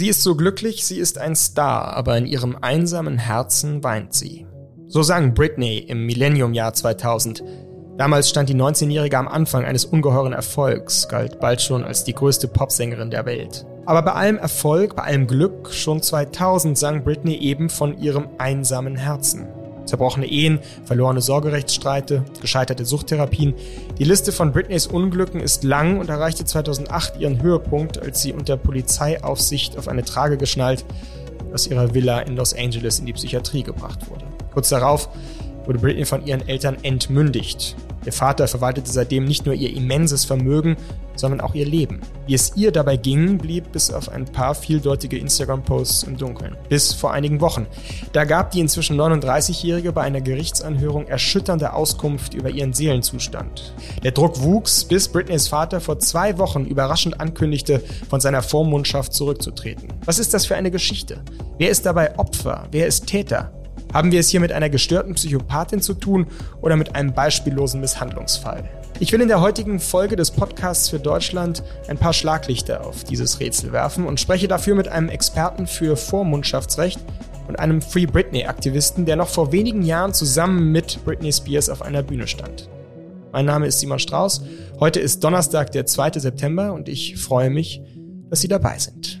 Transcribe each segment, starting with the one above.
Sie ist so glücklich, sie ist ein Star, aber in ihrem einsamen Herzen weint sie. So sang Britney im Millennium-Jahr 2000. Damals stand die 19-Jährige am Anfang eines ungeheuren Erfolgs, galt bald schon als die größte Popsängerin der Welt. Aber bei allem Erfolg, bei allem Glück, schon 2000 sang Britney eben von ihrem einsamen Herzen. Zerbrochene Ehen, verlorene Sorgerechtsstreite, gescheiterte Suchttherapien. Die Liste von Britneys Unglücken ist lang und erreichte 2008 ihren Höhepunkt, als sie unter Polizeiaufsicht auf eine Trage geschnallt aus ihrer Villa in Los Angeles in die Psychiatrie gebracht wurde. Kurz darauf wurde Britney von ihren Eltern entmündigt. Ihr Vater verwaltete seitdem nicht nur ihr immenses Vermögen, sondern auch ihr Leben. Wie es ihr dabei ging, blieb bis auf ein paar vieldeutige Instagram-Posts im Dunkeln. Bis vor einigen Wochen. Da gab die inzwischen 39-Jährige bei einer Gerichtsanhörung erschütternde Auskunft über ihren Seelenzustand. Der Druck wuchs, bis Britneys Vater vor zwei Wochen überraschend ankündigte, von seiner Vormundschaft zurückzutreten. Was ist das für eine Geschichte? Wer ist dabei Opfer? Wer ist Täter? Haben wir es hier mit einer gestörten Psychopathin zu tun oder mit einem beispiellosen Misshandlungsfall? Ich will in der heutigen Folge des Podcasts für Deutschland ein paar Schlaglichter auf dieses Rätsel werfen und spreche dafür mit einem Experten für Vormundschaftsrecht und einem Free Britney-Aktivisten, der noch vor wenigen Jahren zusammen mit Britney Spears auf einer Bühne stand. Mein Name ist Simon Strauß. Heute ist Donnerstag, der 2. September und ich freue mich, dass Sie dabei sind.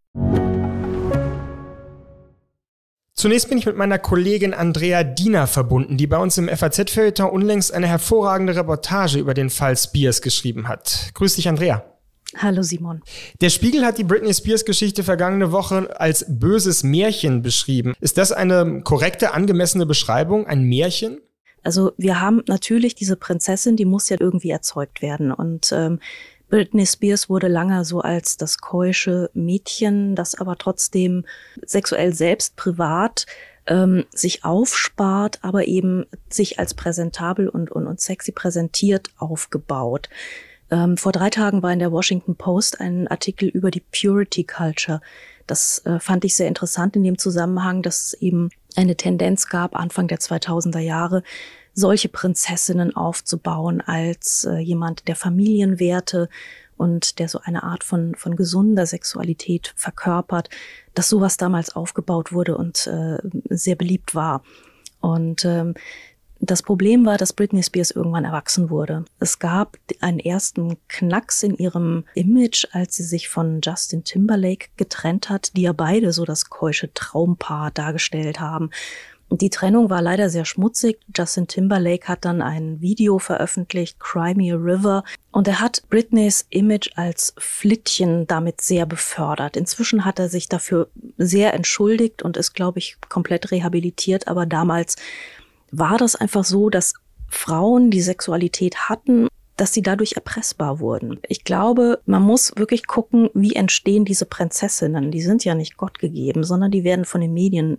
Zunächst bin ich mit meiner Kollegin Andrea Diener verbunden, die bei uns im FAZ-Feuilleton unlängst eine hervorragende Reportage über den Fall Spears geschrieben hat. Grüß dich, Andrea. Hallo Simon. Der Spiegel hat die Britney Spears Geschichte vergangene Woche als böses Märchen beschrieben. Ist das eine korrekte, angemessene Beschreibung, ein Märchen? Also wir haben natürlich diese Prinzessin, die muss ja irgendwie erzeugt werden. Und ähm, Britney Spears wurde lange so als das keusche Mädchen, das aber trotzdem sexuell selbst privat ähm, sich aufspart, aber eben sich als präsentabel und, und, und sexy präsentiert aufgebaut. Ähm, vor drei Tagen war in der Washington Post ein Artikel über die Purity Culture. Das äh, fand ich sehr interessant in dem Zusammenhang, dass es eben eine Tendenz gab, Anfang der 2000er Jahre, solche Prinzessinnen aufzubauen als äh, jemand, der Familienwerte und der so eine Art von, von gesunder Sexualität verkörpert, dass sowas damals aufgebaut wurde und äh, sehr beliebt war. Und ähm, das Problem war, dass Britney Spears irgendwann erwachsen wurde. Es gab einen ersten Knacks in ihrem Image, als sie sich von Justin Timberlake getrennt hat, die ja beide so das keusche Traumpaar dargestellt haben. Die Trennung war leider sehr schmutzig. Justin Timberlake hat dann ein Video veröffentlicht, Crimea River, und er hat Britneys Image als Flittchen damit sehr befördert. Inzwischen hat er sich dafür sehr entschuldigt und ist, glaube ich, komplett rehabilitiert. Aber damals war das einfach so, dass Frauen, die Sexualität hatten, dass sie dadurch erpressbar wurden. Ich glaube, man muss wirklich gucken, wie entstehen diese Prinzessinnen. Die sind ja nicht Gott gegeben, sondern die werden von den Medien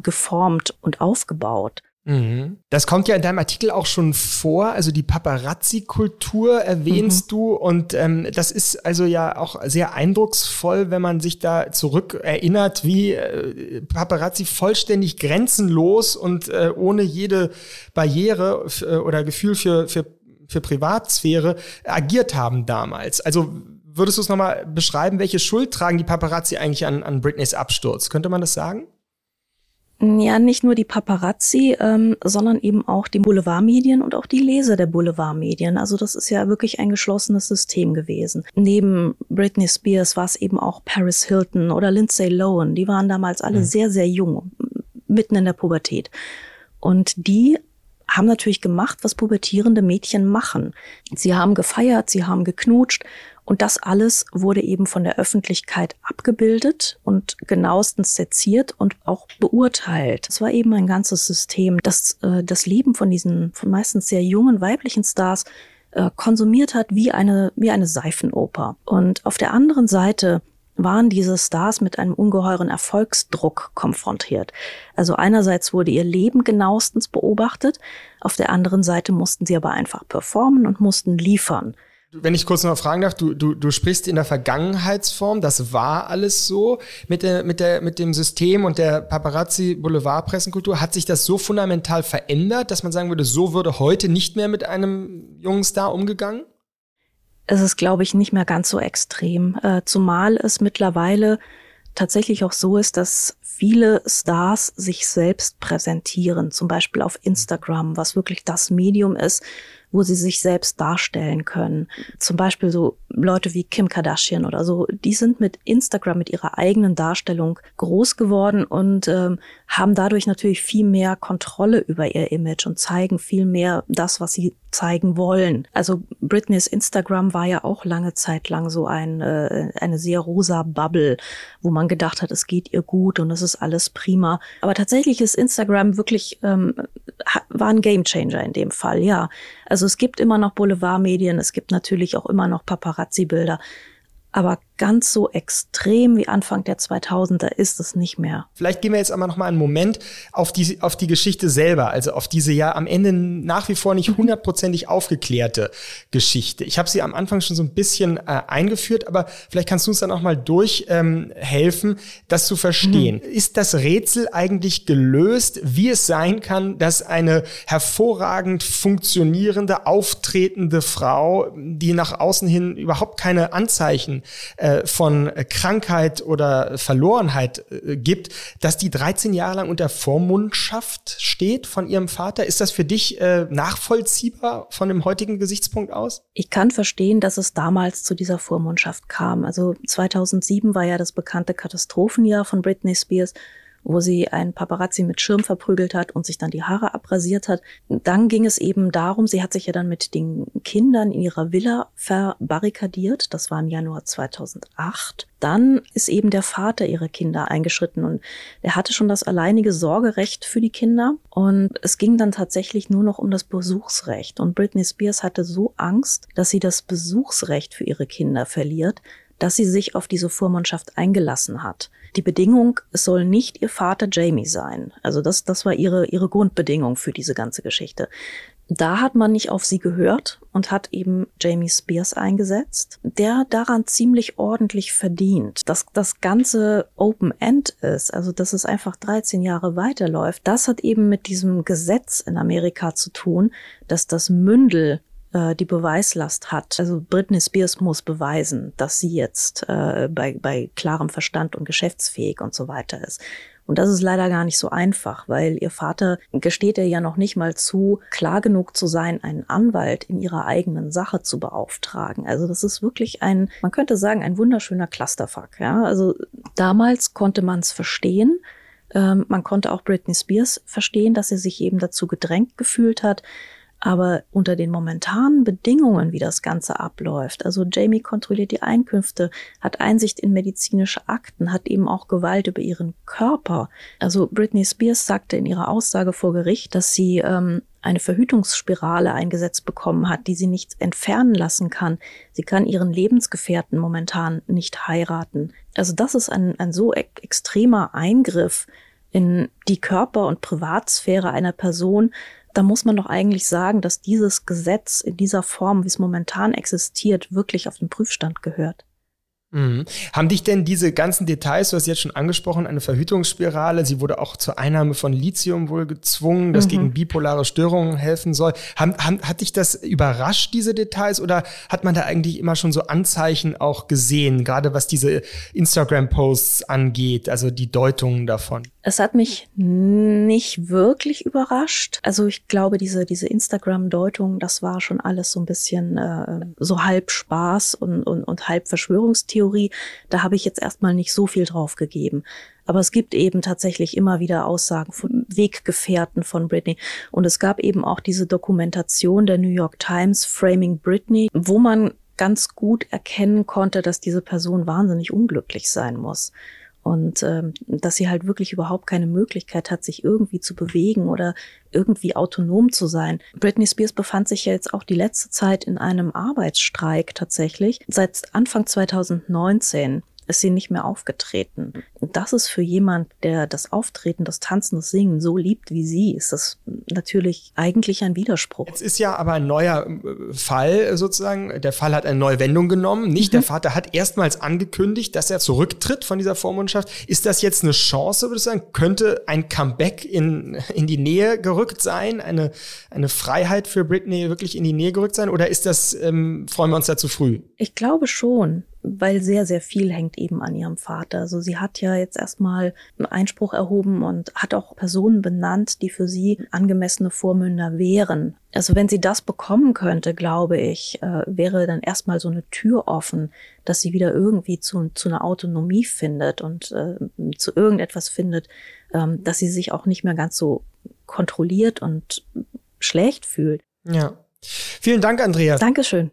geformt und aufgebaut. Mhm. Das kommt ja in deinem Artikel auch schon vor, also die Paparazzi-Kultur erwähnst mhm. du und ähm, das ist also ja auch sehr eindrucksvoll, wenn man sich da zurück erinnert, wie äh, Paparazzi vollständig grenzenlos und äh, ohne jede Barriere äh, oder Gefühl für, für für Privatsphäre agiert haben damals. Also würdest du es nochmal beschreiben, welche Schuld tragen die Paparazzi eigentlich an, an Britneys Absturz? Könnte man das sagen? Ja, nicht nur die Paparazzi, ähm, sondern eben auch die Boulevardmedien und auch die Leser der Boulevardmedien. Also das ist ja wirklich ein geschlossenes System gewesen. Neben Britney Spears war es eben auch Paris Hilton oder Lindsay Lohan. Die waren damals alle mhm. sehr, sehr jung, mitten in der Pubertät. Und die haben natürlich gemacht, was pubertierende Mädchen machen. Sie haben gefeiert, sie haben geknutscht und das alles wurde eben von der Öffentlichkeit abgebildet und genauestens seziert und auch beurteilt. Es war eben ein ganzes System, das äh, das Leben von diesen von meistens sehr jungen weiblichen Stars äh, konsumiert hat wie eine, wie eine Seifenoper. Und auf der anderen Seite waren diese Stars mit einem ungeheuren Erfolgsdruck konfrontiert. Also einerseits wurde ihr Leben genauestens beobachtet, auf der anderen Seite mussten sie aber einfach performen und mussten liefern. Wenn ich kurz noch fragen darf, du, du, du sprichst in der Vergangenheitsform, das war alles so mit, der, mit, der, mit dem System und der Paparazzi-Boulevard-Pressenkultur. Hat sich das so fundamental verändert, dass man sagen würde, so würde heute nicht mehr mit einem jungen Star umgegangen? Es ist, glaube ich, nicht mehr ganz so extrem, äh, zumal es mittlerweile tatsächlich auch so ist, dass viele Stars sich selbst präsentieren, zum Beispiel auf Instagram, was wirklich das Medium ist, wo sie sich selbst darstellen können. Zum Beispiel so Leute wie Kim Kardashian oder so, die sind mit Instagram, mit ihrer eigenen Darstellung groß geworden und ähm, haben dadurch natürlich viel mehr Kontrolle über ihr Image und zeigen viel mehr das, was sie zeigen wollen. Also Britneys Instagram war ja auch lange Zeit lang so ein, äh, eine sehr rosa Bubble, wo man gedacht hat, es geht ihr gut und es ist alles prima. Aber tatsächlich ist Instagram wirklich, ähm, war ein Gamechanger in dem Fall, ja. Also es gibt immer noch Boulevardmedien, es gibt natürlich auch immer noch Paparazzi-Bilder. Aber ganz so extrem wie Anfang der 2000er ist es nicht mehr. Vielleicht gehen wir jetzt aber noch mal einen Moment auf die, auf die Geschichte selber, also auf diese ja am Ende nach wie vor nicht mhm. hundertprozentig aufgeklärte Geschichte. Ich habe sie am Anfang schon so ein bisschen äh, eingeführt, aber vielleicht kannst du uns dann auch mal durchhelfen, ähm, das zu verstehen. Mhm. Ist das Rätsel eigentlich gelöst, wie es sein kann, dass eine hervorragend funktionierende, auftretende Frau, die nach außen hin überhaupt keine Anzeichen äh, von Krankheit oder Verlorenheit äh, gibt, dass die 13 Jahre lang unter Vormundschaft steht von ihrem Vater. Ist das für dich äh, nachvollziehbar von dem heutigen Gesichtspunkt aus? Ich kann verstehen, dass es damals zu dieser Vormundschaft kam. Also 2007 war ja das bekannte Katastrophenjahr von Britney Spears wo sie einen Paparazzi mit Schirm verprügelt hat und sich dann die Haare abrasiert hat. Dann ging es eben darum, sie hat sich ja dann mit den Kindern in ihrer Villa verbarrikadiert. Das war im Januar 2008. Dann ist eben der Vater ihrer Kinder eingeschritten und er hatte schon das alleinige Sorgerecht für die Kinder. Und es ging dann tatsächlich nur noch um das Besuchsrecht. Und Britney Spears hatte so Angst, dass sie das Besuchsrecht für ihre Kinder verliert, dass sie sich auf diese Vormundschaft eingelassen hat. Die Bedingung, es soll nicht ihr Vater Jamie sein. Also das, das war ihre, ihre Grundbedingung für diese ganze Geschichte. Da hat man nicht auf sie gehört und hat eben Jamie Spears eingesetzt, der daran ziemlich ordentlich verdient. Dass das Ganze Open End ist, also dass es einfach 13 Jahre weiterläuft, das hat eben mit diesem Gesetz in Amerika zu tun, dass das Mündel äh, die Beweislast hat. Also Britney Spears muss beweisen, dass sie jetzt äh, bei, bei klarem Verstand und geschäftsfähig und so weiter ist. Und das ist leider gar nicht so einfach, weil ihr Vater gesteht ihr ja noch nicht mal zu, klar genug zu sein, einen Anwalt in ihrer eigenen Sache zu beauftragen. Also das ist wirklich ein, man könnte sagen, ein wunderschöner Clusterfuck. Ja? Also damals konnte man es verstehen. Ähm, man konnte auch Britney Spears verstehen, dass sie sich eben dazu gedrängt gefühlt hat. Aber unter den momentanen Bedingungen, wie das Ganze abläuft, also Jamie kontrolliert die Einkünfte, hat Einsicht in medizinische Akten, hat eben auch Gewalt über ihren Körper. Also Britney Spears sagte in ihrer Aussage vor Gericht, dass sie ähm, eine Verhütungsspirale eingesetzt bekommen hat, die sie nicht entfernen lassen kann. Sie kann ihren Lebensgefährten momentan nicht heiraten. Also das ist ein, ein so e extremer Eingriff in die Körper- und Privatsphäre einer Person, da muss man doch eigentlich sagen, dass dieses Gesetz in dieser Form, wie es momentan existiert, wirklich auf den Prüfstand gehört. Mhm. Haben dich denn diese ganzen Details, du hast jetzt schon angesprochen, eine Verhütungsspirale, sie wurde auch zur Einnahme von Lithium wohl gezwungen, das mhm. gegen bipolare Störungen helfen soll. Haben, haben, hat dich das überrascht, diese Details, oder hat man da eigentlich immer schon so Anzeichen auch gesehen, gerade was diese Instagram-Posts angeht, also die Deutungen davon? Es hat mich nicht wirklich überrascht. Also ich glaube, diese, diese Instagram-Deutung, das war schon alles so ein bisschen äh, so halb Spaß und, und, und halb Verschwörungstheorie. Theorie, da habe ich jetzt erstmal nicht so viel drauf gegeben. Aber es gibt eben tatsächlich immer wieder Aussagen von Weggefährten von Britney. Und es gab eben auch diese Dokumentation der New York Times, Framing Britney, wo man ganz gut erkennen konnte, dass diese Person wahnsinnig unglücklich sein muss. Und ähm, dass sie halt wirklich überhaupt keine Möglichkeit hat, sich irgendwie zu bewegen oder irgendwie autonom zu sein. Britney Spears befand sich ja jetzt auch die letzte Zeit in einem Arbeitsstreik tatsächlich. Seit Anfang 2019 ist sie nicht mehr aufgetreten. Und das ist für jemand, der das Auftreten, das Tanzen, das Singen so liebt wie sie, ist das natürlich eigentlich ein Widerspruch. Jetzt ist ja aber ein neuer äh, Fall sozusagen. Der Fall hat eine neue Wendung genommen. Nicht mhm. der Vater hat erstmals angekündigt, dass er zurücktritt von dieser Vormundschaft. Ist das jetzt eine Chance, würde ich sagen? Könnte ein Comeback in, in die Nähe gerückt sein? Eine, eine Freiheit für Britney wirklich in die Nähe gerückt sein? Oder ist das, ähm, freuen wir uns da zu früh? Ich glaube schon weil sehr, sehr viel hängt eben an ihrem Vater. Also sie hat ja jetzt erstmal einen Einspruch erhoben und hat auch Personen benannt, die für sie angemessene Vormünder wären. Also wenn sie das bekommen könnte, glaube ich, äh, wäre dann erstmal so eine Tür offen, dass sie wieder irgendwie zu, zu einer Autonomie findet und äh, zu irgendetwas findet, ähm, dass sie sich auch nicht mehr ganz so kontrolliert und schlecht fühlt. Ja. Vielen Dank, Andreas. Dankeschön.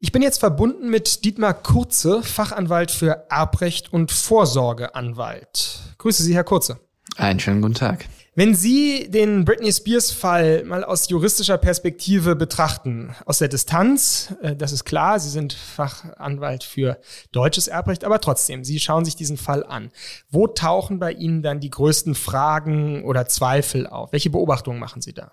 Ich bin jetzt verbunden mit Dietmar Kurze, Fachanwalt für Erbrecht und Vorsorgeanwalt. Grüße Sie, Herr Kurze. Einen schönen guten Tag. Wenn Sie den Britney Spears-Fall mal aus juristischer Perspektive betrachten, aus der Distanz, äh, das ist klar, Sie sind Fachanwalt für deutsches Erbrecht, aber trotzdem, Sie schauen sich diesen Fall an. Wo tauchen bei Ihnen dann die größten Fragen oder Zweifel auf? Welche Beobachtungen machen Sie da?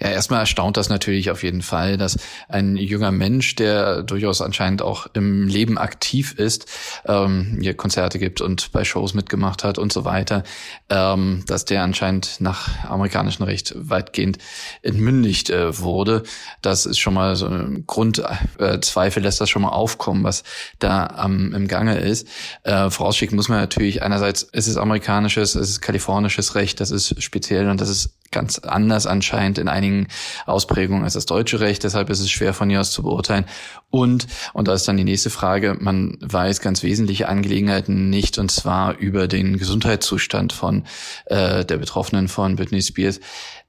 Ja, erstmal erstaunt das natürlich auf jeden Fall, dass ein junger Mensch, der durchaus anscheinend auch im Leben aktiv ist, ähm, hier Konzerte gibt und bei Shows mitgemacht hat und so weiter, ähm, dass der anscheinend nach amerikanischem Recht weitgehend entmündigt äh, wurde. Das ist schon mal so ein Grundzweifel, äh, das schon mal aufkommen, was da ähm, im Gange ist. Äh, vorausschicken muss man natürlich einerseits, es ist amerikanisches, es ist kalifornisches Recht, das ist speziell und das ist ganz anders anscheinend in einigen Ausprägungen als das deutsche Recht. Deshalb ist es schwer von hier aus zu beurteilen. Und, und da ist dann die nächste Frage, man weiß ganz wesentliche Angelegenheiten nicht, und zwar über den Gesundheitszustand von äh, der Betroffenen von Britney Spears.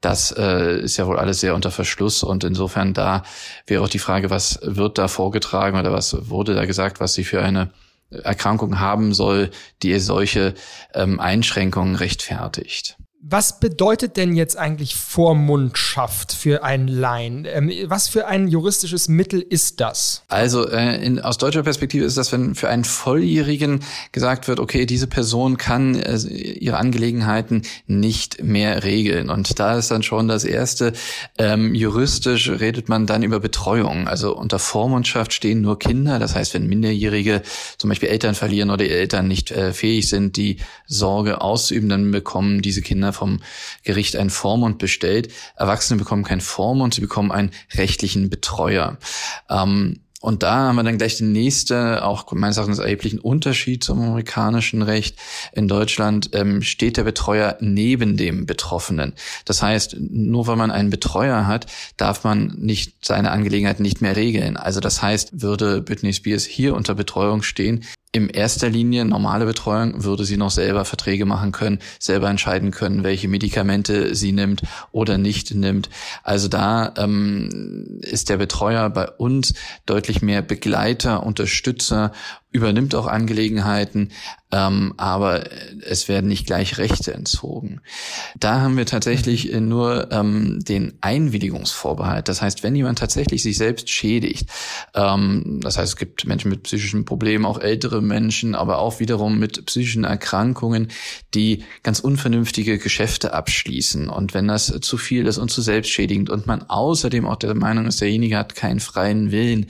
Das äh, ist ja wohl alles sehr unter Verschluss und insofern da wäre auch die Frage, was wird da vorgetragen oder was wurde da gesagt, was sie für eine Erkrankung haben soll, die solche ähm, Einschränkungen rechtfertigt. Was bedeutet denn jetzt eigentlich Vormundschaft für einen Laien? Ähm, was für ein juristisches Mittel ist das? Also äh, in, aus deutscher Perspektive ist das, wenn für einen Volljährigen gesagt wird, okay, diese Person kann äh, ihre Angelegenheiten nicht mehr regeln. Und da ist dann schon das Erste, ähm, juristisch redet man dann über Betreuung. Also unter Vormundschaft stehen nur Kinder. Das heißt, wenn Minderjährige zum Beispiel Eltern verlieren oder Eltern nicht äh, fähig sind, die Sorge auszuüben, dann bekommen diese Kinder vom Gericht einen Vormund bestellt. Erwachsene bekommen keinen Vormund, sie bekommen einen rechtlichen Betreuer. Ähm, und da haben wir dann gleich den nächste, auch meines Erachtens erheblichen Unterschied zum amerikanischen Recht. In Deutschland ähm, steht der Betreuer neben dem Betroffenen. Das heißt, nur weil man einen Betreuer hat, darf man nicht seine Angelegenheiten nicht mehr regeln. Also das heißt, würde Britney Spears hier unter Betreuung stehen, in erster Linie normale Betreuung würde sie noch selber Verträge machen können, selber entscheiden können, welche Medikamente sie nimmt oder nicht nimmt. Also da ähm, ist der Betreuer bei uns deutlich mehr Begleiter, Unterstützer übernimmt auch Angelegenheiten, ähm, aber es werden nicht gleich Rechte entzogen. Da haben wir tatsächlich mhm. nur ähm, den Einwilligungsvorbehalt. Das heißt, wenn jemand tatsächlich sich selbst schädigt, ähm, das heißt, es gibt Menschen mit psychischen Problemen, auch ältere Menschen, aber auch wiederum mit psychischen Erkrankungen, die ganz unvernünftige Geschäfte abschließen. Und wenn das zu viel ist und zu selbstschädigend und man außerdem auch der Meinung ist, derjenige hat keinen freien Willen,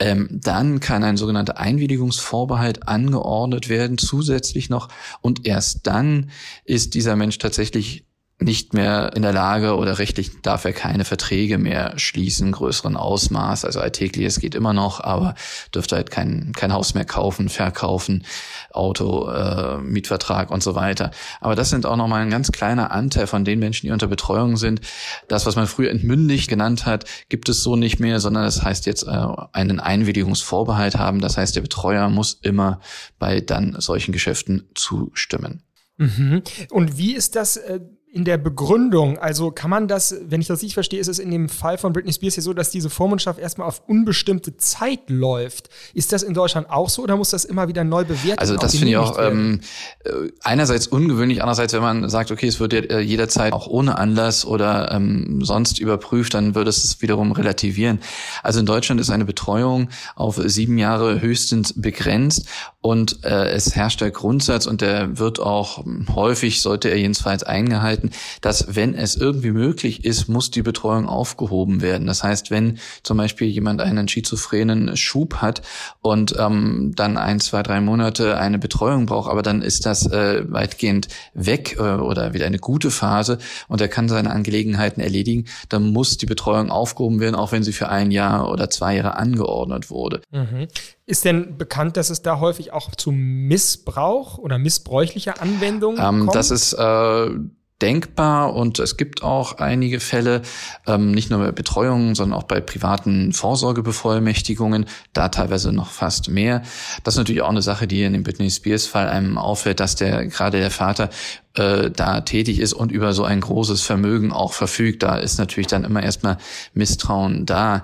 ähm, dann kann ein sogenannter Einwilligungsvorbehalt angeordnet werden, zusätzlich noch. Und erst dann ist dieser Mensch tatsächlich nicht mehr in der Lage oder rechtlich darf er keine Verträge mehr schließen, größeren Ausmaß. Also alltägliches geht immer noch, aber dürfte halt kein, kein Haus mehr kaufen, verkaufen, Auto, äh, Mietvertrag und so weiter. Aber das sind auch nochmal ein ganz kleiner Anteil von den Menschen, die unter Betreuung sind. Das, was man früher entmündigt genannt hat, gibt es so nicht mehr, sondern das heißt jetzt äh, einen Einwilligungsvorbehalt haben. Das heißt, der Betreuer muss immer bei dann solchen Geschäften zustimmen. Mhm. Und wie ist das? In der Begründung. Also kann man das, wenn ich das richtig verstehe, ist es in dem Fall von Britney Spears hier so, dass diese Vormundschaft erstmal auf unbestimmte Zeit läuft. Ist das in Deutschland auch so oder muss das immer wieder neu bewertet Also das finde ich auch ähm, äh, einerseits ungewöhnlich, andererseits, wenn man sagt, okay, es wird äh, jederzeit auch ohne Anlass oder ähm, sonst überprüft, dann würde es wiederum relativieren. Also in Deutschland ist eine Betreuung auf sieben Jahre höchstens begrenzt und äh, es herrscht der Grundsatz und der wird auch häufig, sollte er jedenfalls eingehalten, dass wenn es irgendwie möglich ist, muss die Betreuung aufgehoben werden. Das heißt, wenn zum Beispiel jemand einen schizophrenen Schub hat und ähm, dann ein, zwei, drei Monate eine Betreuung braucht, aber dann ist das äh, weitgehend weg äh, oder wieder eine gute Phase und er kann seine Angelegenheiten erledigen, dann muss die Betreuung aufgehoben werden, auch wenn sie für ein Jahr oder zwei Jahre angeordnet wurde. Mhm. Ist denn bekannt, dass es da häufig auch zu Missbrauch oder missbräuchlicher Anwendungen ähm, kommt? Das ist äh, denkbar und es gibt auch einige Fälle, ähm, nicht nur bei Betreuungen, sondern auch bei privaten Vorsorgebevollmächtigungen, da teilweise noch fast mehr. Das ist natürlich auch eine Sache, die in dem Britney Spears Fall einem auffällt, dass der gerade der Vater äh, da tätig ist und über so ein großes Vermögen auch verfügt. Da ist natürlich dann immer erstmal Misstrauen da.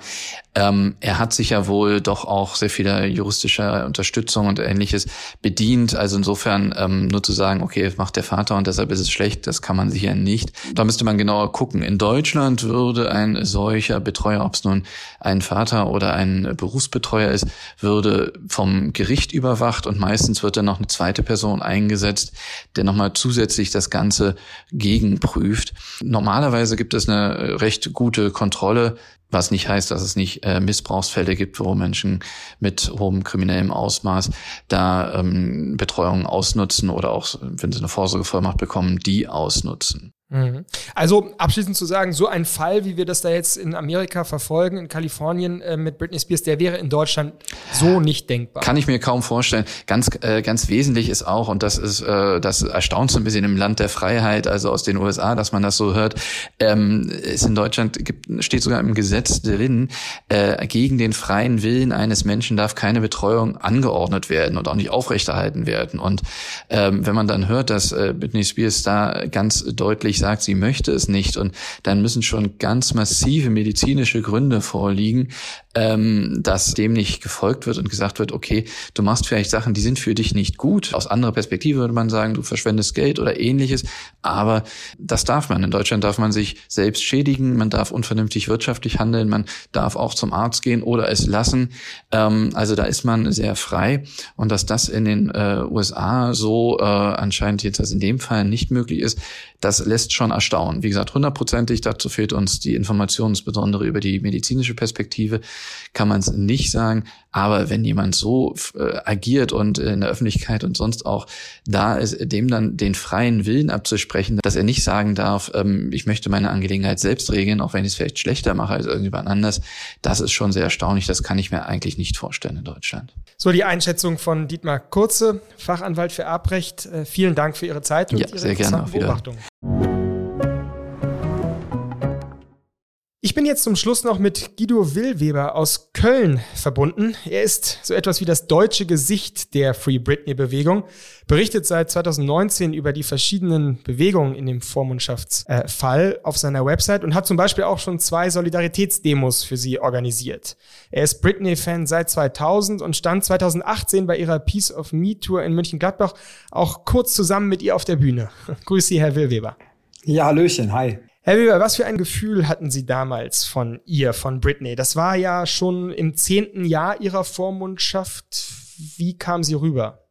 Ähm, er hat sich ja wohl doch auch sehr vieler juristischer Unterstützung und ähnliches bedient. Also insofern ähm, nur zu sagen, okay, macht der Vater und deshalb ist es schlecht, das kann man sicher nicht. Da müsste man genauer gucken. In Deutschland würde ein solcher Betreuer, ob es nun ein Vater oder ein Berufsbetreuer ist, würde vom Gericht überwacht und meistens wird dann noch eine zweite Person eingesetzt, der nochmal zusätzlich sich das Ganze gegenprüft. Normalerweise gibt es eine recht gute Kontrolle, was nicht heißt, dass es nicht äh, Missbrauchsfälle gibt, wo Menschen mit hohem kriminellem Ausmaß da ähm, Betreuung ausnutzen oder auch, wenn sie eine Vorsorgevollmacht bekommen, die ausnutzen. Mhm. Also abschließend zu sagen, so ein Fall, wie wir das da jetzt in Amerika verfolgen, in Kalifornien äh, mit Britney Spears, der wäre in Deutschland so nicht denkbar. Kann ich mir kaum vorstellen. Ganz, äh, ganz wesentlich ist auch, und das ist, äh, das erstaunt so ein bisschen im Land der Freiheit, also aus den USA, dass man das so hört, ähm, ist in Deutschland gibt, steht sogar im Gesetz drin, äh, gegen den freien Willen eines Menschen darf keine Betreuung angeordnet werden und auch nicht aufrechterhalten werden. Und ähm, wenn man dann hört, dass äh, Britney Spears da ganz deutlich sagt, sie möchte es nicht. Und dann müssen schon ganz massive medizinische Gründe vorliegen, ähm, dass dem nicht gefolgt wird und gesagt wird, okay, du machst vielleicht Sachen, die sind für dich nicht gut. Aus anderer Perspektive würde man sagen, du verschwendest Geld oder ähnliches. Aber das darf man. In Deutschland darf man sich selbst schädigen, man darf unvernünftig wirtschaftlich handeln, man darf auch zum Arzt gehen oder es lassen. Ähm, also da ist man sehr frei. Und dass das in den äh, USA so äh, anscheinend jetzt in dem Fall nicht möglich ist, das lässt schon erstaunen. Wie gesagt, hundertprozentig, dazu fehlt uns die Information, insbesondere über die medizinische Perspektive kann man es nicht sagen. Aber wenn jemand so äh, agiert und in der Öffentlichkeit und sonst auch da ist, dem dann den freien Willen abzusprechen, dass er nicht sagen darf, ähm, ich möchte meine Angelegenheit selbst regeln, auch wenn ich es vielleicht schlechter mache als irgendjemand anders, das ist schon sehr erstaunlich. Das kann ich mir eigentlich nicht vorstellen in Deutschland. So die Einschätzung von Dietmar Kurze, Fachanwalt für Erbrecht. Äh, vielen Dank für Ihre Zeit und ja, Ihre sehr gerne. Beobachtungen. Ich bin jetzt zum Schluss noch mit Guido Willweber aus Köln verbunden. Er ist so etwas wie das deutsche Gesicht der Free Britney-Bewegung, berichtet seit 2019 über die verschiedenen Bewegungen in dem Vormundschaftsfall auf seiner Website und hat zum Beispiel auch schon zwei Solidaritätsdemos für sie organisiert. Er ist Britney-Fan seit 2000 und stand 2018 bei ihrer Peace of Me Tour in München-Gladbach auch kurz zusammen mit ihr auf der Bühne. Grüß Sie, Herr Willweber. Ja, Hallöchen, hi. Herr Weber, was für ein Gefühl hatten Sie damals von ihr, von Britney? Das war ja schon im zehnten Jahr Ihrer Vormundschaft. Wie kam sie rüber?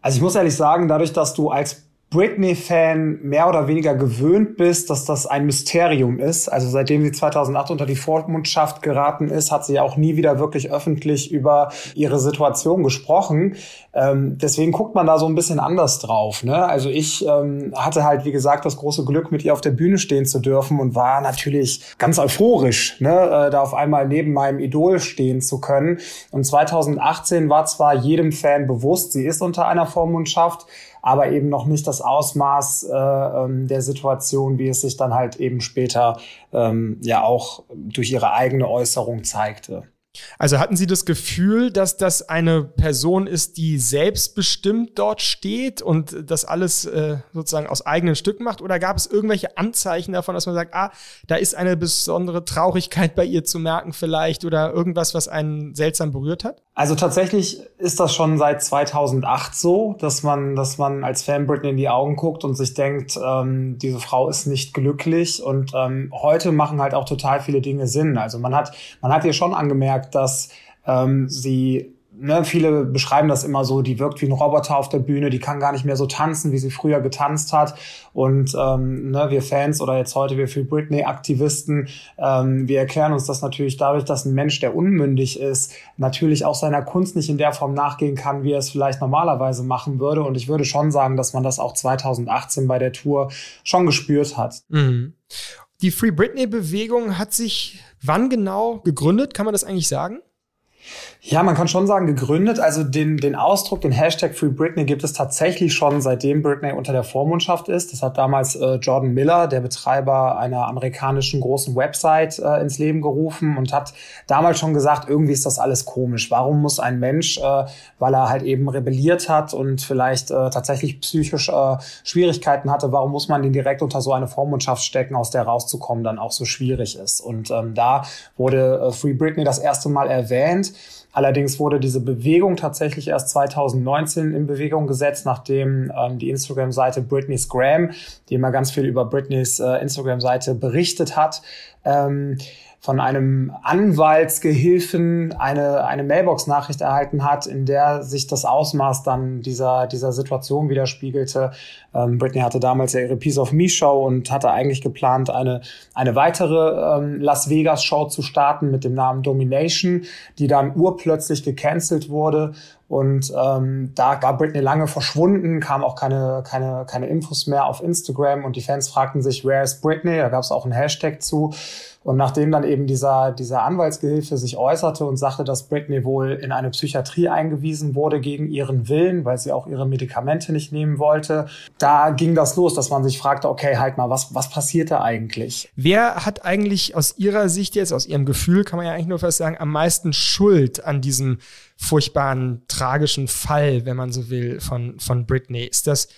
Also ich muss ehrlich sagen, dadurch, dass du als Britney-Fan mehr oder weniger gewöhnt bist, dass das ein Mysterium ist. Also seitdem sie 2008 unter die Vormundschaft geraten ist, hat sie ja auch nie wieder wirklich öffentlich über ihre Situation gesprochen. Ähm, deswegen guckt man da so ein bisschen anders drauf. Ne? Also ich ähm, hatte halt, wie gesagt, das große Glück, mit ihr auf der Bühne stehen zu dürfen und war natürlich ganz euphorisch, ne? äh, da auf einmal neben meinem Idol stehen zu können. Und 2018 war zwar jedem Fan bewusst, sie ist unter einer Vormundschaft, aber eben noch nicht das Ausmaß äh, ähm, der Situation, wie es sich dann halt eben später ähm, ja auch durch ihre eigene Äußerung zeigte. Also hatten Sie das Gefühl, dass das eine Person ist, die selbstbestimmt dort steht und das alles äh, sozusagen aus eigenen Stücken macht? Oder gab es irgendwelche Anzeichen davon, dass man sagt, ah, da ist eine besondere Traurigkeit bei ihr zu merken vielleicht oder irgendwas, was einen seltsam berührt hat? Also tatsächlich ist das schon seit 2008 so, dass man, dass man als Fan Britney in die Augen guckt und sich denkt, ähm, diese Frau ist nicht glücklich. Und ähm, heute machen halt auch total viele Dinge Sinn. Also man hat, man hat ihr schon angemerkt, dass ähm, sie ne, viele beschreiben das immer so, die wirkt wie ein Roboter auf der Bühne, die kann gar nicht mehr so tanzen, wie sie früher getanzt hat. Und ähm, ne, wir Fans oder jetzt heute wir für Britney-Aktivisten, ähm, wir erklären uns das natürlich dadurch, dass ein Mensch, der unmündig ist, natürlich auch seiner Kunst nicht in der Form nachgehen kann, wie er es vielleicht normalerweise machen würde. Und ich würde schon sagen, dass man das auch 2018 bei der Tour schon gespürt hat. Mhm. Die Free Britney-Bewegung hat sich wann genau gegründet? Kann man das eigentlich sagen? Ja, man kann schon sagen, gegründet. Also den, den Ausdruck, den Hashtag Free Britney gibt es tatsächlich schon, seitdem Britney unter der Vormundschaft ist. Das hat damals äh, Jordan Miller, der Betreiber einer amerikanischen großen Website, äh, ins Leben gerufen und hat damals schon gesagt, irgendwie ist das alles komisch. Warum muss ein Mensch, äh, weil er halt eben rebelliert hat und vielleicht äh, tatsächlich psychisch äh, Schwierigkeiten hatte, warum muss man den direkt unter so eine Vormundschaft stecken, aus der rauszukommen dann auch so schwierig ist? Und ähm, da wurde äh, Free Britney das erste Mal erwähnt. Allerdings wurde diese Bewegung tatsächlich erst 2019 in Bewegung gesetzt, nachdem ähm, die Instagram-Seite Britney's Graham, die immer ganz viel über Britneys äh, Instagram-Seite berichtet hat, ähm, von einem Anwaltsgehilfen eine, eine Mailbox-Nachricht erhalten hat, in der sich das Ausmaß dann dieser, dieser Situation widerspiegelte. Ähm, Britney hatte damals ja ihre Piece of Me Show und hatte eigentlich geplant, eine, eine weitere ähm, Las Vegas Show zu starten mit dem Namen Domination, die dann urplötzlich gecancelt wurde und ähm, da war Britney lange verschwunden, kam auch keine, keine, keine Infos mehr auf Instagram und die Fans fragten sich, where is Britney? Da gab es auch einen Hashtag zu. Und nachdem dann eben dieser, dieser Anwaltsgehilfe sich äußerte und sagte, dass Britney wohl in eine Psychiatrie eingewiesen wurde gegen ihren Willen, weil sie auch ihre Medikamente nicht nehmen wollte, da ging das los, dass man sich fragte, okay, halt mal, was, was passiert da eigentlich? Wer hat eigentlich aus Ihrer Sicht jetzt, aus Ihrem Gefühl, kann man ja eigentlich nur fast sagen, am meisten Schuld an diesem furchtbaren, tragischen Fall, wenn man so will, von, von Britney? Ist das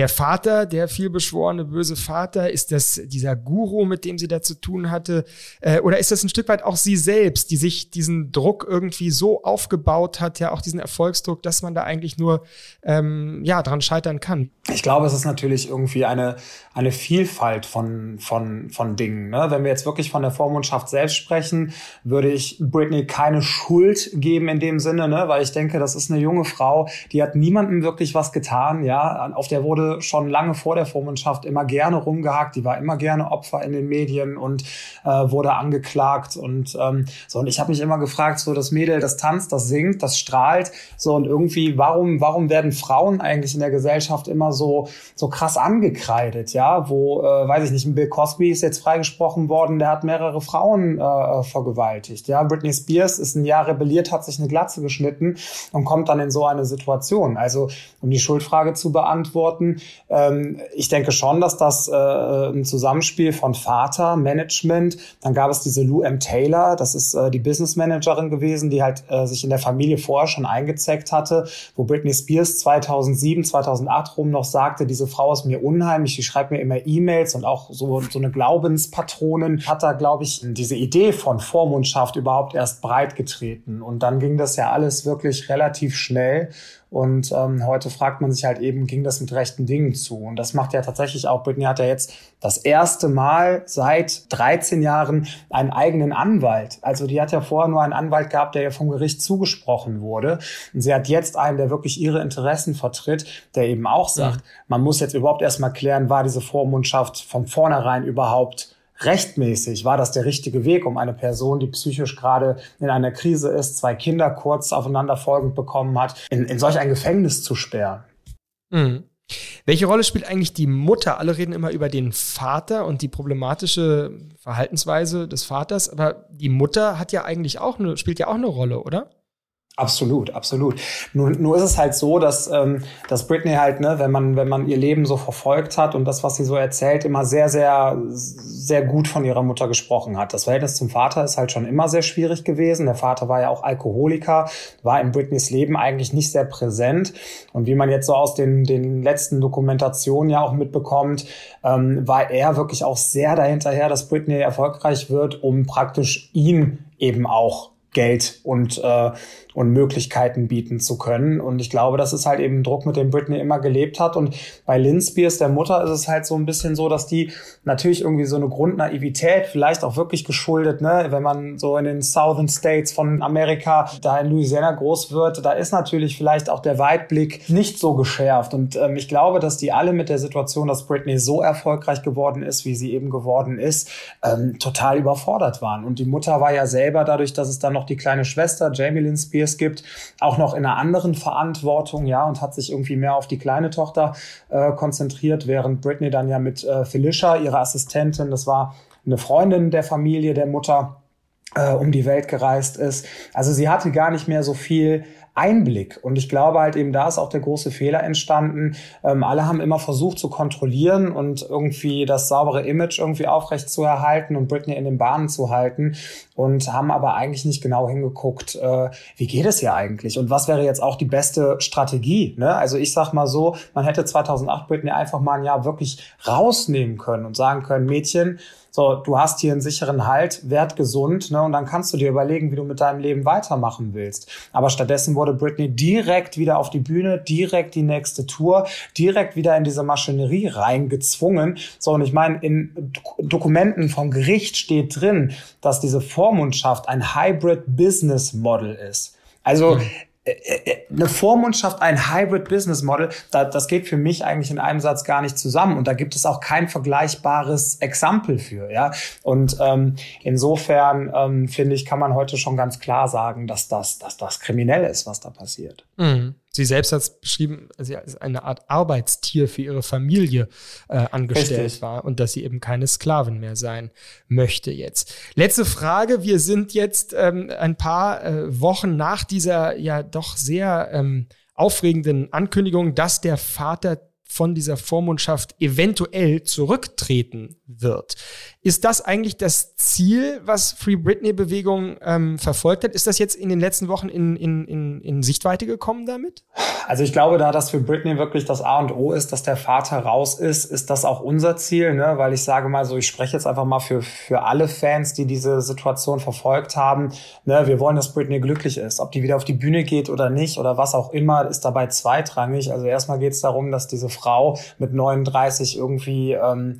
der Vater, der vielbeschworene böse Vater? Ist das dieser Guru, mit dem sie da zu tun hatte? Äh, oder ist das ein Stück weit auch sie selbst, die sich diesen Druck irgendwie so aufgebaut hat, ja auch diesen Erfolgsdruck, dass man da eigentlich nur ähm, ja dran scheitern kann? Ich glaube, es ist natürlich irgendwie eine, eine Vielfalt von, von, von Dingen. Ne? Wenn wir jetzt wirklich von der Vormundschaft selbst sprechen, würde ich Britney keine Schuld geben in dem Sinne, ne? weil ich denke, das ist eine junge Frau, die hat niemandem wirklich was getan. Ja, auf der wurde schon lange vor der Vormundschaft immer gerne rumgehakt, die war immer gerne Opfer in den Medien und äh, wurde angeklagt und ähm, so. Und ich habe mich immer gefragt, so das Mädel, das tanzt, das singt, das strahlt, so. Und irgendwie warum warum werden Frauen eigentlich in der Gesellschaft immer so so krass angekreidet, ja, wo äh, weiß ich nicht, ein Bill Cosby ist jetzt freigesprochen worden, der hat mehrere Frauen äh, vergewaltigt, ja, Britney Spears ist ein Jahr rebelliert, hat sich eine Glatze geschnitten und kommt dann in so eine Situation. Also um die Schuldfrage zu beantworten, ähm, ich denke schon, dass das äh, ein Zusammenspiel von Vater, Management, dann gab es diese Lou M. Taylor, das ist äh, die Business Managerin gewesen, die halt äh, sich in der Familie vorher schon eingezeckt hatte, wo Britney Spears 2007, 2008 rum noch sagte, diese Frau ist mir unheimlich, die schreibt mir immer E-Mails und auch so, so eine Glaubenspatronin hat da, glaube ich, diese Idee von Vormundschaft überhaupt erst breit getreten. Und dann ging das ja alles wirklich relativ schnell. Und ähm, heute fragt man sich halt eben, ging das mit rechten Dingen zu? Und das macht ja tatsächlich auch, Britney hat ja jetzt das erste Mal seit 13 Jahren einen eigenen Anwalt. Also die hat ja vorher nur einen Anwalt gehabt, der ja vom Gericht zugesprochen wurde. Und sie hat jetzt einen, der wirklich ihre Interessen vertritt, der eben auch sagt, ja. man muss jetzt überhaupt erstmal klären, war diese Vormundschaft von vornherein überhaupt rechtmäßig war das der richtige Weg, um eine Person, die psychisch gerade in einer Krise ist, zwei Kinder kurz aufeinanderfolgend bekommen hat, in, in solch ein Gefängnis zu sperren. Mhm. Welche Rolle spielt eigentlich die Mutter? Alle reden immer über den Vater und die problematische Verhaltensweise des Vaters, aber die Mutter hat ja eigentlich auch eine, spielt ja auch eine Rolle, oder? Absolut, absolut. Nur, nur ist es halt so, dass, ähm, dass Britney halt, ne, wenn man, wenn man ihr Leben so verfolgt hat und das, was sie so erzählt, immer sehr, sehr, sehr gut von ihrer Mutter gesprochen hat. Das Verhältnis zum Vater ist halt schon immer sehr schwierig gewesen. Der Vater war ja auch Alkoholiker, war in Britneys Leben eigentlich nicht sehr präsent. Und wie man jetzt so aus den, den letzten Dokumentationen ja auch mitbekommt, ähm, war er wirklich auch sehr dahinterher, dass Britney erfolgreich wird, um praktisch ihn eben auch Geld und, äh, und Möglichkeiten bieten zu können. Und ich glaube, das ist halt eben ein Druck, mit dem Britney immer gelebt hat. Und bei Lynn Spears, der Mutter, ist es halt so ein bisschen so, dass die natürlich irgendwie so eine Grundnaivität, vielleicht auch wirklich geschuldet, ne, wenn man so in den Southern States von Amerika, da in Louisiana groß wird, da ist natürlich vielleicht auch der Weitblick nicht so geschärft. Und ähm, ich glaube, dass die alle mit der Situation, dass Britney so erfolgreich geworden ist, wie sie eben geworden ist, ähm, total überfordert waren. Und die Mutter war ja selber dadurch, dass es dann noch die kleine Schwester, Jamie Lynn Spears, gibt, auch noch in einer anderen Verantwortung, ja, und hat sich irgendwie mehr auf die kleine Tochter äh, konzentriert, während Britney dann ja mit äh, Felicia, ihrer Assistentin, das war eine Freundin der Familie, der Mutter, äh, um die Welt gereist ist. Also sie hatte gar nicht mehr so viel Einblick. Und ich glaube halt eben, da ist auch der große Fehler entstanden. Ähm, alle haben immer versucht zu kontrollieren und irgendwie das saubere Image irgendwie aufrecht zu erhalten und Britney in den Bahnen zu halten und haben aber eigentlich nicht genau hingeguckt, äh, wie geht es hier eigentlich und was wäre jetzt auch die beste Strategie. Ne? Also ich sag mal so, man hätte 2008 Britney einfach mal ein Jahr wirklich rausnehmen können und sagen können, Mädchen, so, du hast hier einen sicheren Halt, werd gesund, ne, und dann kannst du dir überlegen, wie du mit deinem Leben weitermachen willst. Aber stattdessen wurde Britney direkt wieder auf die Bühne, direkt die nächste Tour, direkt wieder in diese Maschinerie reingezwungen. So, und ich meine, in Dokumenten vom Gericht steht drin, dass diese Vormundschaft ein Hybrid Business Model ist. Also mhm. Eine Vormundschaft, ein Hybrid Business Model, das geht für mich eigentlich in einem Satz gar nicht zusammen. Und da gibt es auch kein vergleichbares Exempel für. Ja? Und ähm, insofern ähm, finde ich, kann man heute schon ganz klar sagen, dass das, dass das kriminell ist, was da passiert. Mhm. Sie selbst hat es beschrieben, sie als eine Art Arbeitstier für ihre Familie äh, angestellt Richtig. war und dass sie eben keine Sklavin mehr sein möchte jetzt. Letzte Frage. Wir sind jetzt ähm, ein paar äh, Wochen nach dieser ja doch sehr ähm, aufregenden Ankündigung, dass der Vater von dieser Vormundschaft eventuell zurücktreten wird. Ist das eigentlich das Ziel, was Free Britney-Bewegung ähm, verfolgt hat? Ist das jetzt in den letzten Wochen in, in, in, in Sichtweite gekommen damit? Also ich glaube, da das für Britney wirklich das A und O ist, dass der Vater raus ist, ist das auch unser Ziel, ne? weil ich sage mal so, ich spreche jetzt einfach mal für, für alle Fans, die diese Situation verfolgt haben. Ne? Wir wollen, dass Britney glücklich ist. Ob die wieder auf die Bühne geht oder nicht oder was auch immer, ist dabei zweitrangig. Also erstmal geht es darum, dass diese Frau mit 39 irgendwie ähm,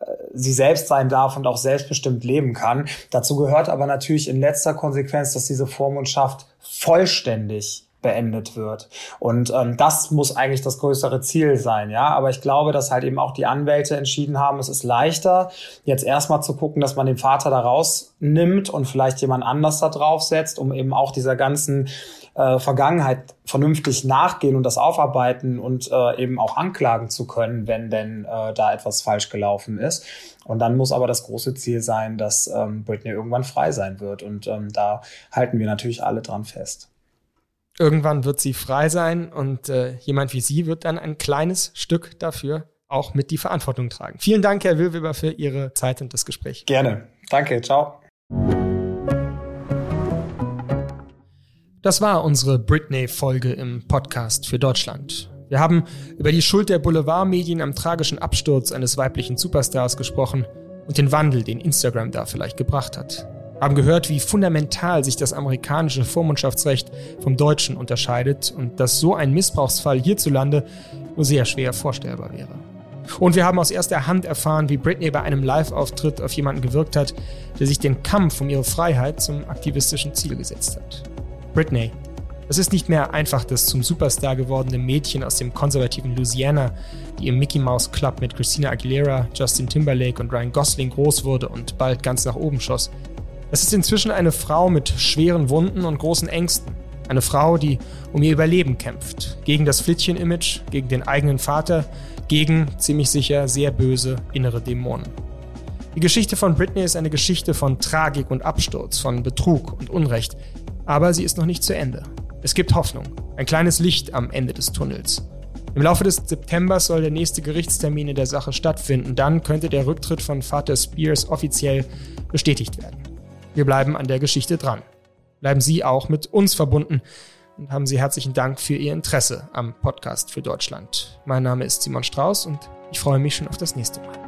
äh, sie selbst sein darf und auch selbstbestimmt leben kann. Dazu gehört aber natürlich in letzter Konsequenz, dass diese Vormundschaft vollständig beendet wird. Und ähm, das muss eigentlich das größere Ziel sein, ja. Aber ich glaube, dass halt eben auch die Anwälte entschieden haben, es ist leichter, jetzt erstmal zu gucken, dass man den Vater da rausnimmt und vielleicht jemand anders da draufsetzt, um eben auch dieser ganzen äh, Vergangenheit vernünftig nachgehen und das aufarbeiten und äh, eben auch anklagen zu können, wenn denn äh, da etwas falsch gelaufen ist. Und dann muss aber das große Ziel sein, dass ähm, Britney irgendwann frei sein wird. Und ähm, da halten wir natürlich alle dran fest. Irgendwann wird sie frei sein und äh, jemand wie Sie wird dann ein kleines Stück dafür auch mit die Verantwortung tragen. Vielen Dank, Herr Wilweber, für Ihre Zeit und das Gespräch. Gerne. Danke. Ciao. Das war unsere Britney-Folge im Podcast für Deutschland. Wir haben über die Schuld der Boulevardmedien am tragischen Absturz eines weiblichen Superstars gesprochen und den Wandel, den Instagram da vielleicht gebracht hat haben gehört, wie fundamental sich das amerikanische Vormundschaftsrecht vom deutschen unterscheidet und dass so ein Missbrauchsfall hierzulande nur sehr schwer vorstellbar wäre. Und wir haben aus erster Hand erfahren, wie Britney bei einem Live-Auftritt auf jemanden gewirkt hat, der sich den Kampf um ihre Freiheit zum aktivistischen Ziel gesetzt hat. Britney. Das ist nicht mehr einfach das zum Superstar gewordene Mädchen aus dem konservativen Louisiana, die im Mickey Mouse Club mit Christina Aguilera, Justin Timberlake und Ryan Gosling groß wurde und bald ganz nach oben schoss. Es ist inzwischen eine Frau mit schweren Wunden und großen Ängsten. Eine Frau, die um ihr Überleben kämpft. Gegen das Flittchen-Image, gegen den eigenen Vater, gegen, ziemlich sicher, sehr böse innere Dämonen. Die Geschichte von Britney ist eine Geschichte von Tragik und Absturz, von Betrug und Unrecht. Aber sie ist noch nicht zu Ende. Es gibt Hoffnung, ein kleines Licht am Ende des Tunnels. Im Laufe des Septembers soll der nächste Gerichtstermin in der Sache stattfinden. Dann könnte der Rücktritt von Vater Spears offiziell bestätigt werden. Wir bleiben an der Geschichte dran. Bleiben Sie auch mit uns verbunden und haben Sie herzlichen Dank für Ihr Interesse am Podcast für Deutschland. Mein Name ist Simon Strauß und ich freue mich schon auf das nächste Mal.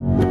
you